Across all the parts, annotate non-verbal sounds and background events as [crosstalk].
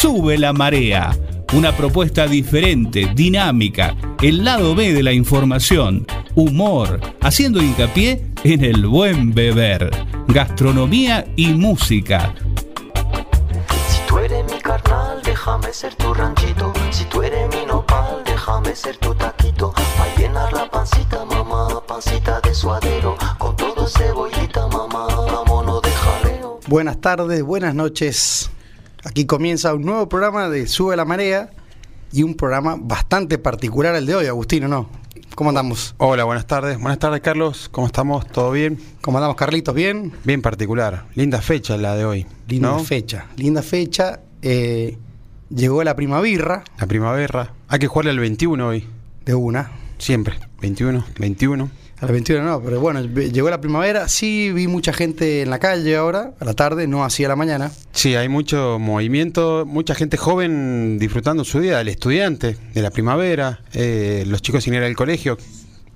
Sube la marea. Una propuesta diferente, dinámica, el lado B de la información, humor, haciendo hincapié en el buen beber, gastronomía y música. Si tú eres mi carnal, déjame ser tu ranchito. Si tú eres mi nopal, déjame ser tu taquito. Pa' llenar la pancita, mamá, pancita de suadero. Con todo cebollita, mamá, vámonos de jaleo. Buenas tardes, buenas noches. Aquí comienza un nuevo programa de Sube la Marea y un programa bastante particular el de hoy, Agustino, ¿no? ¿Cómo andamos? Hola, buenas tardes. Buenas tardes, Carlos. ¿Cómo estamos? ¿Todo bien? ¿Cómo andamos, Carlitos? ¿Bien? Bien particular. Linda fecha la de hoy. Linda ¿no? fecha, linda fecha. Eh, llegó la primavera La primavera. Hay que jugarle al 21 hoy. de una. Siempre. 21, 21. A las 21 no, pero bueno, llegó la primavera. Sí, vi mucha gente en la calle ahora, a la tarde, no así a la mañana. Sí, hay mucho movimiento, mucha gente joven disfrutando su día, el estudiante de la primavera, eh, los chicos sin ir al colegio,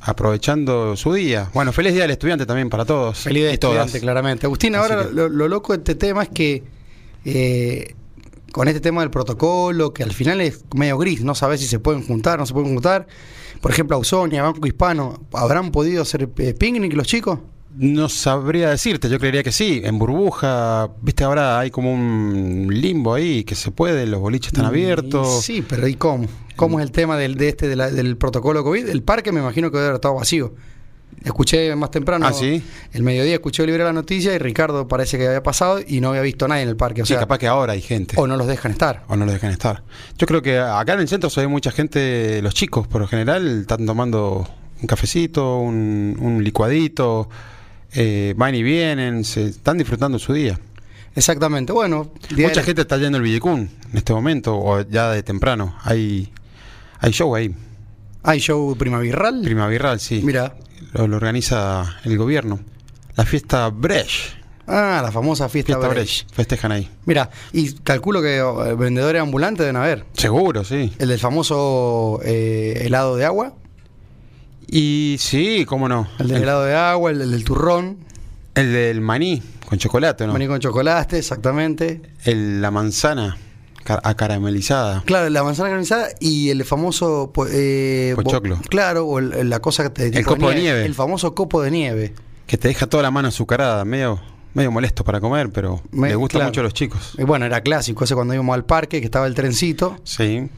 aprovechando su día. Bueno, feliz día del estudiante también para todos. Feliz de y todas. estudiante, claramente. Agustín, ahora que- lo, lo loco de este tema es que eh, con este tema del protocolo, que al final es medio gris, no sabes si se pueden juntar, no se pueden juntar. Por ejemplo, Ausonia, Banco Hispano, ¿habrán podido hacer eh, picnic los chicos? No sabría decirte, yo creería que sí. En burbuja, viste, ahora hay como un limbo ahí que se puede, los boliches están abiertos. Y Sí, pero ¿y cómo? ¿Cómo es el tema del, de este de la- del protocolo COVID? El parque me imagino que debe haber estado vacío. Escuché más temprano, Ah, ¿sí? el mediodía escuché libre la noticia y Ricardo parece que había pasado y no había visto a nadie en el parque. O sí, sea, capaz que ahora hay gente. o no los dejan estar. O no los dejan estar. Yo creo que acá en el centro se ve mucha gente, los chicos por lo general están tomando un cafecito, un, un licuadito, eh, van y vienen, se están disfrutando su día. Exactamente. Bueno, Mucha de- gente está yendo al Villicún en este momento, o ya de temprano. Hay, hay show ahí, hay show primaveral. primaveral, sí. Mira. Lo, lo organiza el gobierno. La fiesta Brecht. Ah, la famosa fiesta, Fiesta Brecht. Brecht. Festejan ahí. Mira, y calculo que eh, vendedores ambulantes deben haber. Seguro, sí. El del famoso eh, helado de agua, Y sí, cómo no. el del el, helado de agua, el, del- del turrón, el del maní con chocolate, ¿no? maní con chocolate, exactamente. El- la manzana acaramelizada. Claro, la manzana granizada y el famoso eh, bo- Pochoclo. claro, o el- la cosa que te El copo de nieve. El famoso copo de nieve. Que te deja toda la mano azucarada, medio, medio molesto para comer, pero Me- le gusta claro. mucho a los chicos. Y bueno, era clásico ese cuando íbamos al parque, que estaba el trencito. Sí.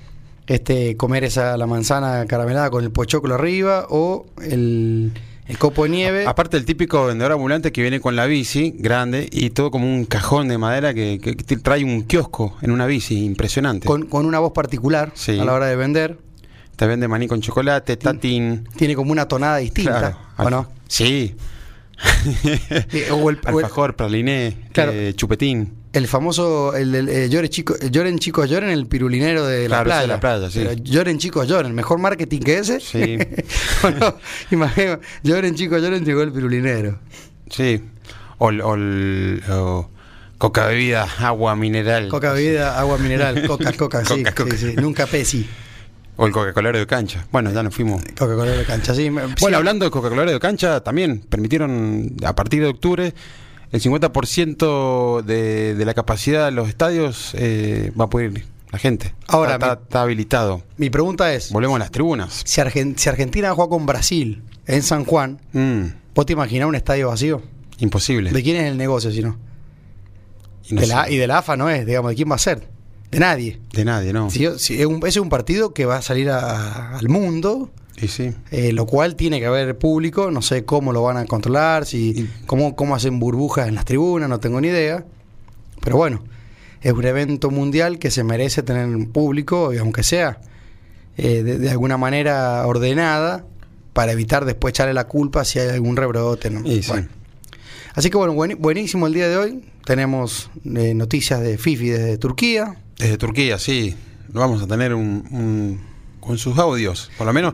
este comer esa la manzana caramelada con el pochoclo arriba o el, el copo de nieve. Aparte el típico vendedor ambulante que viene con la bici grande y todo como un cajón de madera que, trae un kiosco en una bici, impresionante. con, con una voz particular Sí. a la hora de vender. Te vende maní con chocolate, tatín. Tiene como una tonada distinta. Claro. ¿o no? Sí. [laughs] Eh, o el, o [laughs] el- Alfajor, praliné, Claro. eh, chupetín. El famoso, el, del, eh, llore chico, lloren chicos, lloren, el pirulinero de la Claro, playa. de la playa, sí. Lloren chicos, lloren. Mejor marketing que ese. Sí. [laughs] Imagino, lloren chicos, lloren, llegó el pirulinero. Sí. O, el- o el- o coca bebida, agua mineral. Coca bebida, agua mineral, [laughs] coca, coca, sí, Coca, Coca. sí, sí. Nunca Pepsi. O el Coca-Cola de cancha. Bueno, ya nos fuimos. Coca-Cola de cancha, sí. Bueno, sí. hablando de Coca-Cola de cancha, también permitieron a partir de octubre el 50% de, de la capacidad de los estadios eh, va a poder ir la gente. Ahora, está, mi- está- está habilitado. Mi pregunta es, Volvemos a las tribunas. si, Argen- si Argentina juega con Brasil en San Juan, Mm, ¿vos te imaginás un estadio vacío? imposible. ¿De quién es el negocio si no? y, no de la, y de la AFA no es, digamos, ¿de quién va a ser? De nadie. de nadie, ¿no? Si yo- si es un, ese es un partido que va a salir a- al mundo, Y sí. eh, lo cual tiene que haber público, no sé cómo lo van a controlar, si cómo, cómo hacen burbujas en las tribunas, no tengo ni idea. Pero bueno, es un evento mundial que se merece tener un público, y aunque sea eh, de, de alguna manera ordenada, para evitar después echarle la culpa si hay algún rebrote. ¿no? Y sí. Bueno. Así que bueno, buen- buenísimo el día de hoy. Tenemos eh, noticias de Fifi desde Turquía. Desde Turquía, sí. Lo vamos a tener un, un- con sus audios. Por lo menos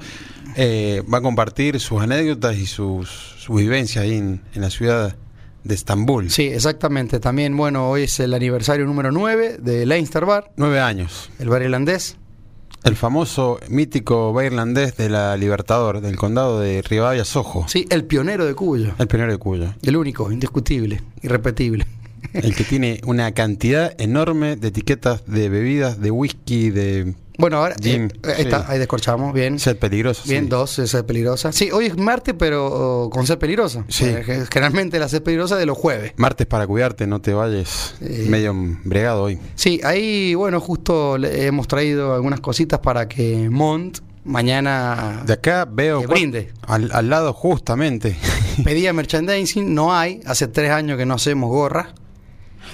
eh, va a compartir sus anécdotas y sus, sus vivencias ahí en, en la ciudad de Estambul. Sí, exactamente. También, bueno, hoy es el aniversario número 9 de Leinster Bar, Nueve años. el bar irlandés. El famoso mítico bar irlandés de la Libertador, del condado de Rivadavia Sojo. Sí, el pionero de Cuyo. El pionero de Cuyo. El único, indiscutible, irrepetible. El que tiene una cantidad enorme de etiquetas de bebidas, de whisky, de Bueno, ahora eh, está, sí. ahí descorchamos, bien. sed peligroso. Bien, sí. dos, sed peligrosa. Sí, hoy es martes, pero oh, con sed peligrosa. Sí. Eh, ge- generalmente la sed peligrosa de los jueves. Martes para cuidarte, no te vayas Eh. medio embregado hoy. Sí, ahí, bueno, justo le hemos traído algunas cositas para que Mont mañana De acá veo Que brinde. Al, al lado justamente. pedía merchandising, no hay, hace tres años que no hacemos gorras.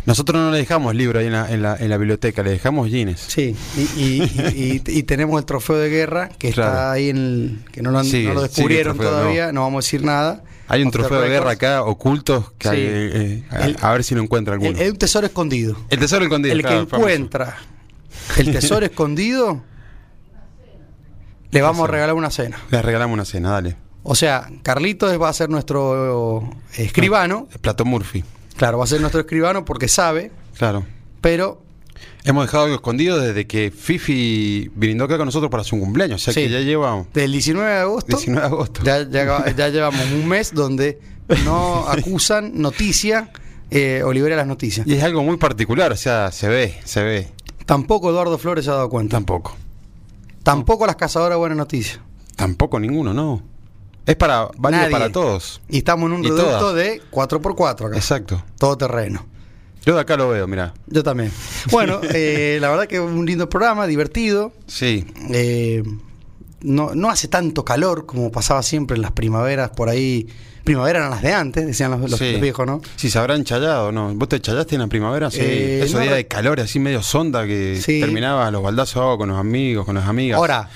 Nosotros no le dejamos libro ahí en la, en la, en la biblioteca, le dejamos jeans. Sí, y, y- y- y- y tenemos el trofeo de guerra que está ahí en el, que no lo, han- Sí, no lo sí, descubrieron trofeo, todavía, no. vamos a decir nada. Hay un trofeo de guerra acá oculto que Sí. hay, eh, a, El- a ver si lo encuentra alguno. Es un tesoro escondido. El tesoro escondido. el que famoso. encuentra el tesoro [laughs] escondido, le vamos a regalar una cena. Le regalamos una cena, dale. O sea, Carlitos va a ser nuestro eh, escribano. El plato Murphy. Claro, va a ser nuestro escribano porque sabe, Claro. pero Hemos dejado algo escondido desde que Fifi brindó acá con nosotros para su cumpleaños. O sea Sí. que ya lleva del 19 de agosto 19 de agosto. ya, ya- ya llevamos un mes donde no [laughs] acusan noticia eh, o libera las noticias. Y es algo muy particular, o sea, se ve, se ve. Tampoco Eduardo Flores se ha dado cuenta. Tampoco. Tampoco las cazadoras buenas noticias. Tampoco ninguno, no. Es para válido Nadie. para todos. Y estamos en un Y reducto todas. de 4x4 acá. Exacto. Todo terreno. Yo de acá lo veo, mira. Yo también. Bueno, [laughs] eh, la verdad que un lindo programa, divertido. Sí. Eh, no, no hace tanto calor como pasaba siempre en las primaveras por ahí. Primavera eran las de antes, decían los, los- sí. los viejos, ¿no? Si se habrán chayado, ¿no? ¿Vos te chayaste en la primavera? Sí. Eh, Esos no días de calor así medio sonda que Sí. terminabas los baldazos con los amigos, con las amigas. Ahora,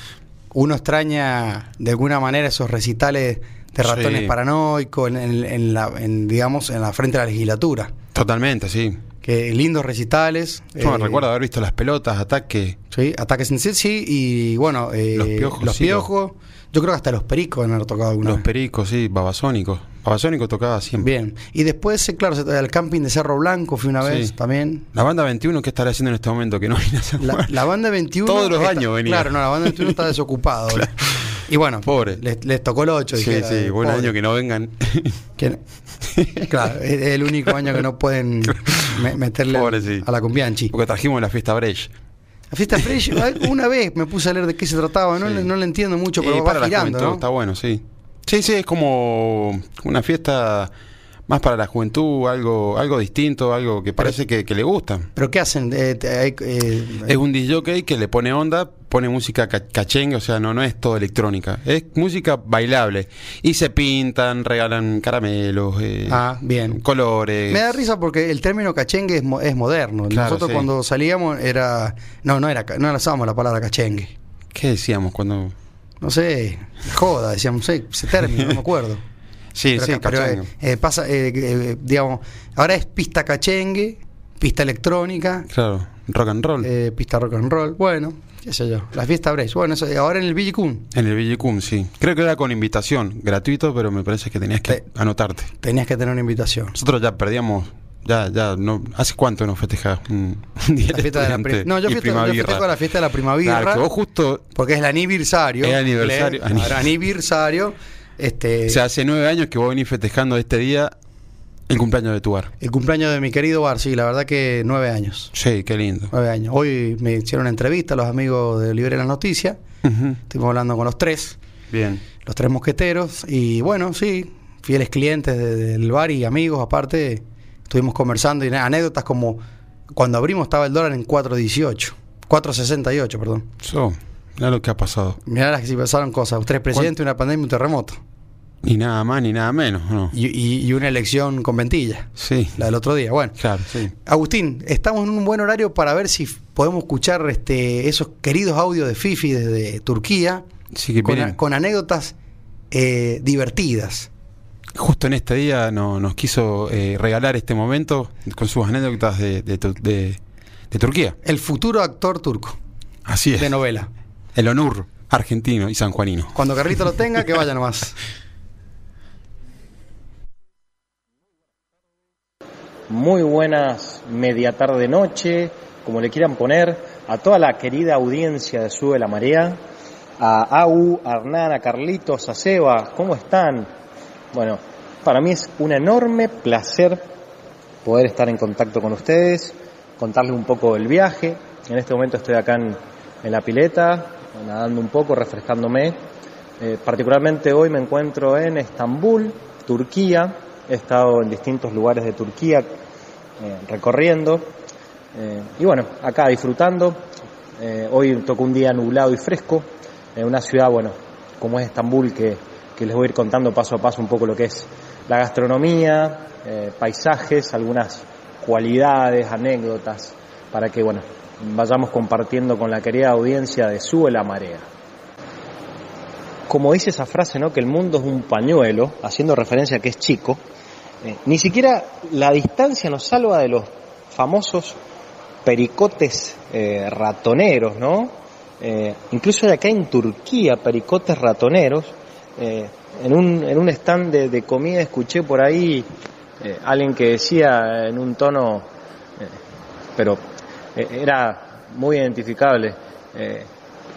uno extraña de alguna manera esos recitales de ratones Sí. paranoicos en, en- en la, en, digamos, en la frente de la legislatura. Totalmente, sí. Que lindos recitales. Yo me eh, recuerdo haber visto las pelotas, ataque. Sí, ataques en sí, y bueno, eh, Los piojos, los sí, piojos. Yo creo que hasta los pericos han tocado alguna Los vez. pericos, sí, babasónicos. Babasónico tocaba siempre. Bien. Y después, eh, claro, al camping de Cerro Blanco fui una vez Sí. también. La banda 21, ¿qué estará haciendo en este momento? Que no viene a La, la banda 21. Todos los está- años venía. Claro, no, la banda 21 está desocupada. [laughs] ahora. Y bueno, Pobre. Les, les tocó el 8. Sí, dijera, sí, eh, buen pobre. año que no vengan. Que- claro, es el único año que no pueden me- meterle Pobre, sí. a la Compianchi. Porque trajimos la fiesta Brecht. La fiesta Fresh, [laughs] una vez me puse a leer de qué se trataba, no, Sí. no le entiendo mucho, pero para va girando, ¿no? está bueno, sí. Sí, sí, es como una fiesta más para la juventud, algo algo distinto, algo que parece que, que le gusta. ¿Pero qué hacen? Eh, eh, Es un disc que le pone onda, pone música ca- cachengue, o sea, no, no es todo electrónica, es música bailable. Y se pintan, regalan caramelos, eh, Ah, bien. colores. Me da risa porque el término cachengue es, mo- es moderno. Claro, Nosotros sí. cuando salíamos era... No, no era no usábamos la palabra cachengue. ¿Qué decíamos cuando...? No sé, joda, decíamos, no sé, ese término, no me acuerdo. [laughs] Sí, Pero sí, acá- pero, eh, eh, pasa, eh, eh, digamos, ahora es pista cachengue, pista electrónica, Claro, rock and roll. eh, pista rock and roll, bueno, qué sé yo, la fiesta Brecht, bueno, eso, ahora en el Villicum En el Villicum, sí. Creo que era con invitación, gratuito, pero me parece que tenías que Sí. anotarte. tenías que tener una invitación. Nosotros ya perdíamos, ya, ya, no, ¿hace cuánto no festejás un, día La fiesta de la pri- no, yo, festejo, yo festejo la fiesta de la primavera. Claro, que vos justo, Porque es el aniversario. Es aniversario. Le- Ahora, aniversario. Este, o sea, hace nueve años que vos venís festejando este día el cumpleaños de tu bar. el cumpleaños de mi querido Bar, sí, la verdad que nueve años. Sí, qué lindo. Nueve años. Hoy me hicieron una entrevista los amigos de Libre las Noticias. Ujú. Estuvimos hablando con los tres, Bien. los tres mosqueteros. Y bueno, sí, fieles clientes de- del bar y amigos, aparte, estuvimos conversando y anécdotas como cuando abrimos estaba el dólar en 4.18. 4.68, perdón. Eso, mira lo que ha pasado. Mirá las que si pasaron cosas. Tres presidentes, una pandemia y un terremoto. Ni nada más ni nada menos, ¿no? Y, y- y una elección con ventilla. Sí, La del otro día. Bueno, claro, sí. Agustín, estamos en un buen horario para ver si podemos escuchar este, esos queridos audios de Fifi desde Turquía, Sí, que con, con anécdotas eh, divertidas. Justo en este día no- nos quiso eh, regalar este momento con sus anécdotas de, de Tu- de- de Turquía. El futuro actor turco Así es. de novela. El Onur argentino y sanjuanino. Cuando Carlito lo tenga, que vaya nomás. [laughs] Muy buenas media tarde noche, como le quieran poner, a toda la querida audiencia de Sube la Marea, a Au, a Hernán, a Carlitos, a Seba, ¿cómo están? Bueno, para mí es un enorme placer poder estar en contacto con ustedes, contarles un poco del viaje. En este momento estoy acá en, en la pileta, nadando un poco, refrescándome. Eh, particularmente hoy me encuentro en Estambul, Turquía. He estado en distintos lugares de Turquía eh, recorriendo. Eh, y bueno, acá disfrutando. Eh, hoy tocó un día nublado y fresco. En una ciudad, bueno, como es Estambul, que, que les voy a ir contando paso a paso un poco lo que es la gastronomía, paisajes, algunas cualidades, anécdotas, para que, bueno, vayamos compartiendo con la querida audiencia de Sube la Marea. Como dice esa frase, ¿no? Que el mundo es un pañuelo, haciendo referencia a que es chico, eh, ni siquiera la distancia nos salva de los famosos pericotes eh, ratoneros, ¿no? Eh, incluso de acá en Turquía, pericotes ratoneros. En, un, en un stand de, comida escuché por ahí alguien que decía en un tono, pero era muy identificable,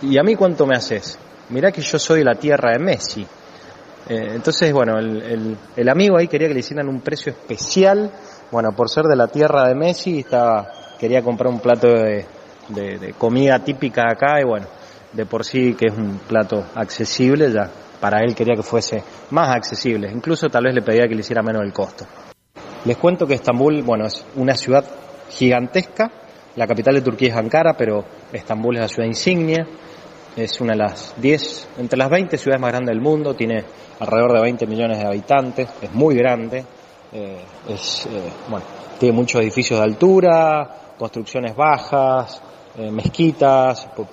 ¿y a mí cuánto me haces? Mirá que yo soy la tierra de Messi. Eh, entonces, bueno, el, amigo ahí quería que le hicieran un precio especial, bueno, por ser de la tierra de Messi, estaba, quería comprar un plato de, de- de comida típica acá y bueno, de por sí que es un plato accesible, ya para él quería que fuese más accesible, incluso tal vez le pedía que le hiciera menos el costo. Les cuento que Estambul, bueno, es una ciudad gigantesca, la capital de Turquía es Ankara, pero Estambul es la ciudad insignia, es una de las 10, entre las 20 ciudades más grandes del mundo, tiene alrededor de 20 millones de habitantes, es muy grande, eh, es, eh, bueno, tiene muchos edificios de altura, construcciones bajas, eh, mezquitas, por,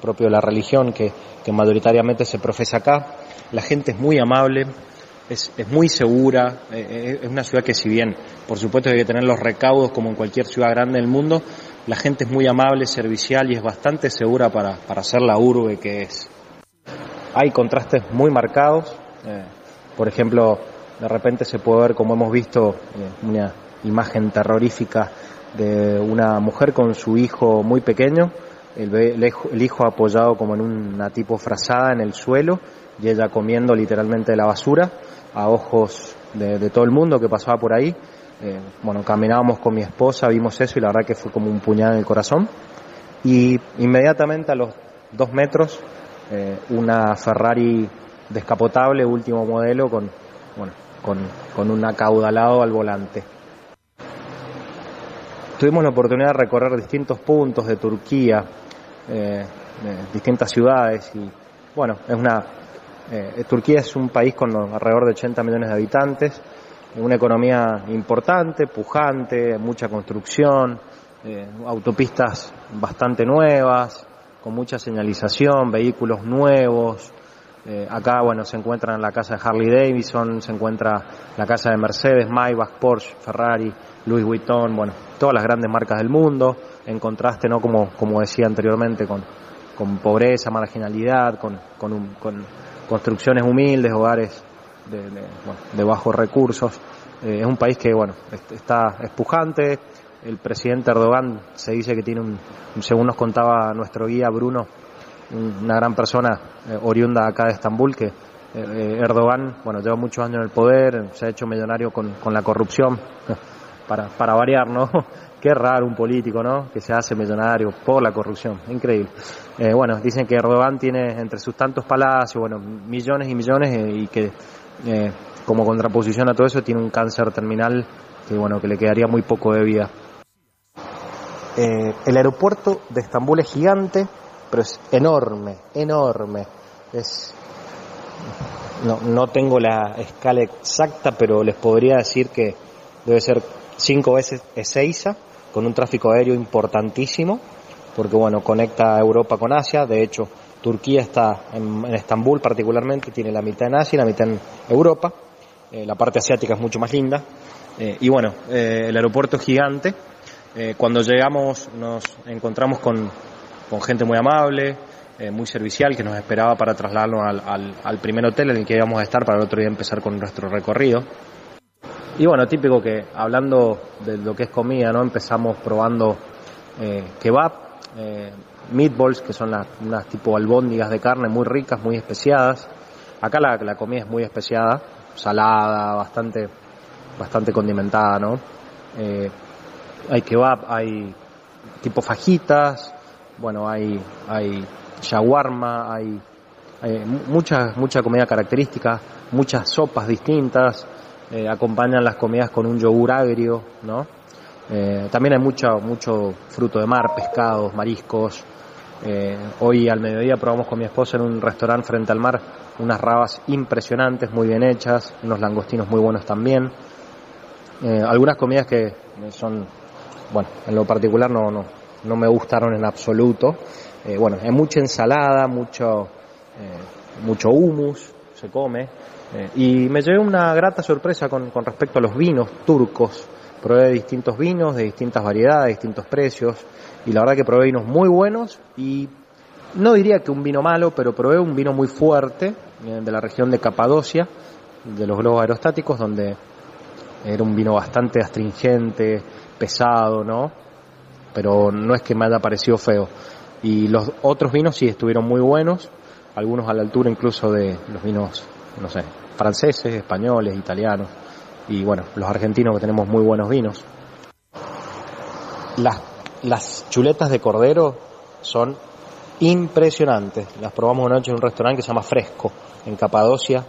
propio de la religión que, que mayoritariamente se profesa acá. La gente es muy amable, es, es muy segura, es una ciudad que si bien, por supuesto, hay que tener los recaudos como en cualquier ciudad grande del mundo, la gente es muy amable, servicial y es bastante segura para, para ser la urbe que es. Hay contrastes muy marcados, eh, por ejemplo, de repente se puede ver, como hemos visto, eh, una imagen terrorífica de una mujer con su hijo muy pequeño, el, el hijo- apoyado como en una tipo frazada en el suelo y ella comiendo literalmente la basura a ojos de todo el mundo que pasaba por ahí. Eh, bueno, caminábamos con mi esposa, vimos eso y la verdad que fue como un puñal en el corazón. Y inmediatamente a los dos metros, eh, una Ferrari descapotable, último modelo, con, bueno, con, con un acaudalado al volante. Tuvimos la oportunidad de recorrer distintos puntos de Turquía, eh, distintas ciudades y bueno, es una Turquía es un país con alrededor de 80 millones de habitantes, una economía importante, pujante, mucha construcción, eh, autopistas bastante nuevas, con mucha señalización, vehículos nuevos. Eh, acá, bueno, se encuentran la casa de Harley Davidson, se encuentra la casa de Mercedes, Maybach, Porsche, Ferrari, Louis Vuitton, bueno, todas las grandes marcas del mundo, en contraste, ¿no? Como, como decía anteriormente, con, con pobreza, marginalidad, con, con, construcciones humildes, hogares de, bueno, de bajos recursos. Eh, es un país que, bueno, est- está espujante. El presidente Erdogan se dice que tiene un, según nos contaba nuestro guía Bruno, un- una gran persona eh, oriunda acá de Estambul, que eh, Erdogan, bueno, lleva muchos años en el poder, se ha hecho millonario con, con la corrupción, [laughs] para, para variar, ¿no? [laughs] Qué raro un político, ¿no? Que se hace millonario por la corrupción, increíble. Bueno, dicen que Erdogan tiene entre sus tantos palacios, bueno, millones y millones y que eh, como contraposición a todo eso tiene un cáncer terminal que, bueno, que le quedaría muy poco de vida. Eh, el aeropuerto de Estambul es gigante, pero es enorme, enorme. Es no, no tengo la escala exacta, pero les podría decir que debe ser cinco veces Ezeiza, con un tráfico aéreo importantísimo, porque bueno, conecta Europa con Asia, de hecho Turquía está en, Estambul particularmente, tiene la mitad en Asia y la mitad en Europa, Eh, la parte asiática es mucho más linda, Eh, y bueno, eh, el aeropuerto es gigante, cuando llegamos nos encontramos con, gente muy amable, muy servicial, que nos esperaba para trasladarnos al, al, primer hotel en el que íbamos a estar para el otro día empezar con nuestro recorrido. Y bueno, típico que hablando de lo que es comida, ¿no? Empezamos probando kebab, meatballs, que son las, unas tipo albóndigas de carne muy ricas, muy especiadas. Acá la, comida es muy especiada, salada, bastante, bastante condimentada, ¿no? Eh, hay kebab, hay tipo fajitas, bueno, hay, hay shawarma, hay, hay mucha, mucha comida característica, muchas sopas distintas, eh, acompañan las comidas con un yogur agrio, ¿no? Eh, también hay mucho, mucho fruto de mar, pescados, mariscos. Eh, hoy al mediodía probamos con mi esposa en un restaurante frente al mar unas rabas impresionantes, muy bien hechas, unos langostinos muy buenos también. algunas comidas que son, bueno, en lo particular no, no, no me gustaron en absoluto. bueno, hay mucha ensalada, mucho, mucho humus, se come. y me llevé una grata sorpresa con, con respecto a los vinos turcos. Probé distintos vinos de distintas variedades, distintos precios, y la verdad que probé vinos muy buenos y no diría que un vino malo, pero probé un vino muy fuerte eh, de la región de Capadocia, de los globos aerostáticos, donde era un vino bastante astringente, pesado, ¿no? Pero no es que me haya parecido feo. Y los otros vinos sí estuvieron muy buenos, algunos a la altura incluso de los vinos, no sé, franceses, españoles, italianos y bueno, los argentinos que tenemos muy buenos vinos. Las, las chuletas de cordero son impresionantes. Las probamos una noche en un restaurante que se llama Fresco, en Capadocia.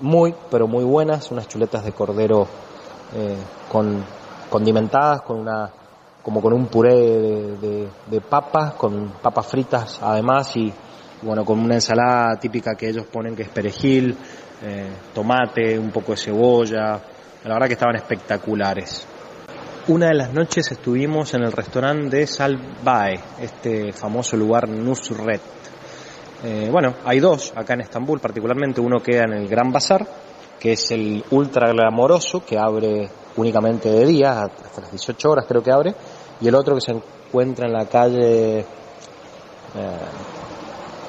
Muy, pero muy buenas, unas chuletas de cordero eh, con, condimentadas, con una, como con un puré de, de, papas, con papas fritas además y bueno, con una ensalada típica que ellos ponen que es perejil, eh, tomate, un poco de cebolla, la verdad que estaban espectaculares. Una de las noches estuvimos en el restaurante de Salvae, este famoso lugar Nusret. Eh, bueno, hay dos acá en Estambul, particularmente uno queda en el Gran Bazar, que es el ultra glamoroso, que abre únicamente de día, hasta las 18 horas creo que abre, y el otro que se encuentra en la calle, eh,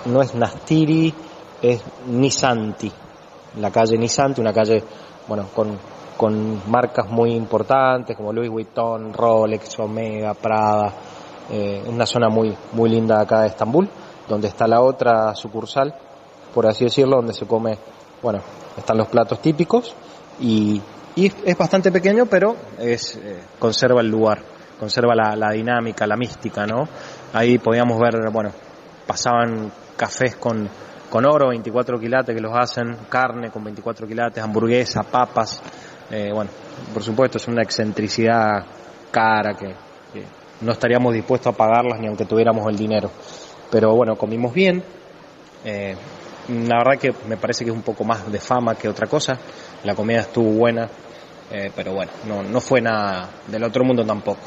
no es Nastiri, es Nisanti, la calle Nisanti, una calle, bueno, con con marcas muy importantes como Louis Vuitton, Rolex, Omega, Prada, eh, una zona muy, muy linda acá de Estambul, donde está la otra sucursal, por así decirlo, donde se come, bueno, están los platos típicos y, es bastante pequeño, pero es, eh, conserva el lugar, conserva la, la, dinámica, la mística, ¿no? Ahí podíamos ver, bueno, pasaban cafés con, con oro, 24 quilates que los hacen, carne con 24 quilates, hamburguesa, papas, eh, bueno, por supuesto es una excentricidad cara que, no estaríamos dispuestos a pagarlas ni aunque tuviéramos el dinero. Pero bueno, comimos bien. Eh, la verdad que me parece que es un poco más de fama que otra cosa. La comida estuvo buena, eh, pero bueno, no, no fue nada del otro mundo tampoco.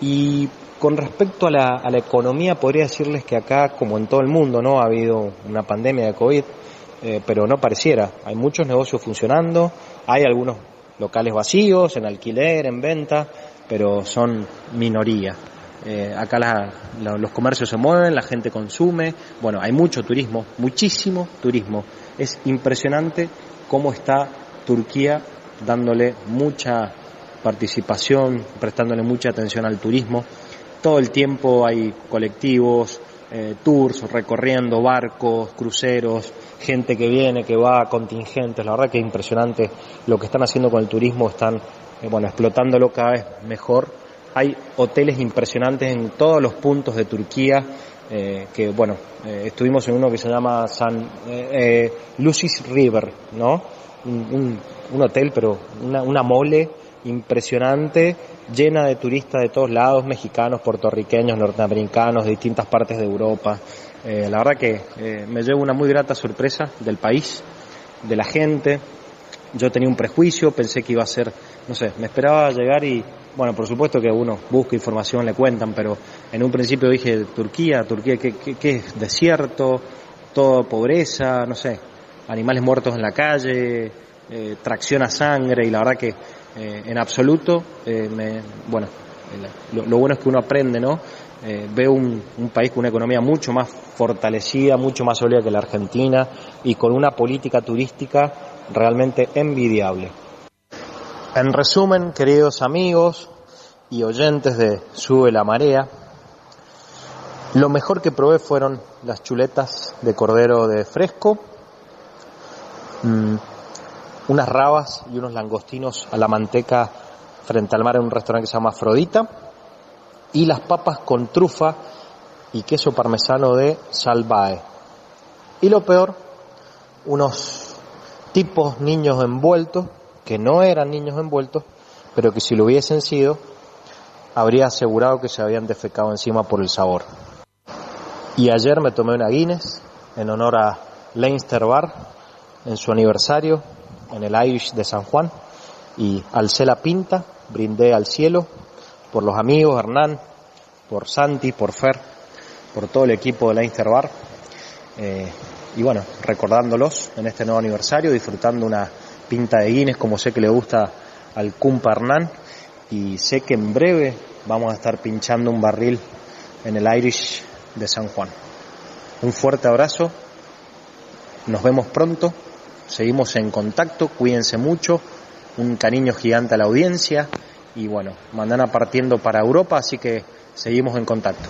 Y con respecto a la, a la economía, podría decirles que acá, como en todo el mundo, no ha habido una pandemia de COVID, pero no pareciera. Hay muchos negocios funcionando, hay algunos locales vacíos, en alquiler, en venta, pero son minoría. Eh, acá los comercios se mueven, la gente consume, bueno, hay mucho turismo, muchísimo turismo. Es impresionante cómo está Turquía dándole mucha participación, prestándole mucha atención al turismo. Todo el tiempo hay colectivos, eh, tours, recorriendo barcos, cruceros, gente que viene, que va, contingentes, la verdad que es impresionante lo que están haciendo con el turismo, están eh, bueno, explotándolo cada vez mejor. Hay hoteles impresionantes en todos los puntos de Turquía, eh, que bueno, estuvimos en uno que se llama San Lucis River, ¿no? Un, un, hotel, pero una, una mole impresionante, llena de turistas de todos lados, mexicanos, puertorriqueños, norteamericanos, de distintas partes de Europa. Eh, la verdad que eh, me llevo una muy grata sorpresa del país, de la gente. Yo tenía un prejuicio, pensé que iba a ser, no sé, me esperaba llegar y, bueno, por supuesto que uno busca información, le cuentan, pero en un principio dije, Turquía, Turquía, ¿qué, qué es? Desierto, todo pobreza, no sé, animales muertos en la calle, eh, tracción a sangre y la verdad que eh, en absoluto, eh, me, bueno, lo, bueno es que uno aprende, ¿no? Eh, un, país con una economía mucho más fortalecida, mucho más sólida que la Argentina y con una política turística realmente envidiable. En resumen, queridos amigos y oyentes de Sube la Marea, lo mejor que probé fueron las chuletas de cordero de fresco, mm, unas rabas y unos langostinos a la manteca frente al mar en un restaurante que se llama Afrodita, y las papas con trufa y queso parmesano de Salvae. Y lo peor, unos tipos niños envueltos, que no eran niños envueltos, pero que si lo hubiesen sido, habría asegurado que se habían defecado encima por el sabor. Y ayer me tomé una Guinness en honor a Leinster Bar en su aniversario en el Irish de San Juan y alcé la pinta, brindé al cielo por los amigos, Hernán, por Santi, por Fer, por todo el equipo de Leinster Bar. Eh, y bueno, recordándolos en este nuevo aniversario, disfrutando una pinta de Guinness como sé que le gusta al Cumpa Hernán y sé que en breve vamos a estar pinchando un barril en el Irish de San Juan. Un fuerte abrazo, nos vemos pronto, seguimos en contacto, cuídense mucho, un cariño gigante a la audiencia y bueno, mañana partiendo para Europa, así que seguimos en contacto.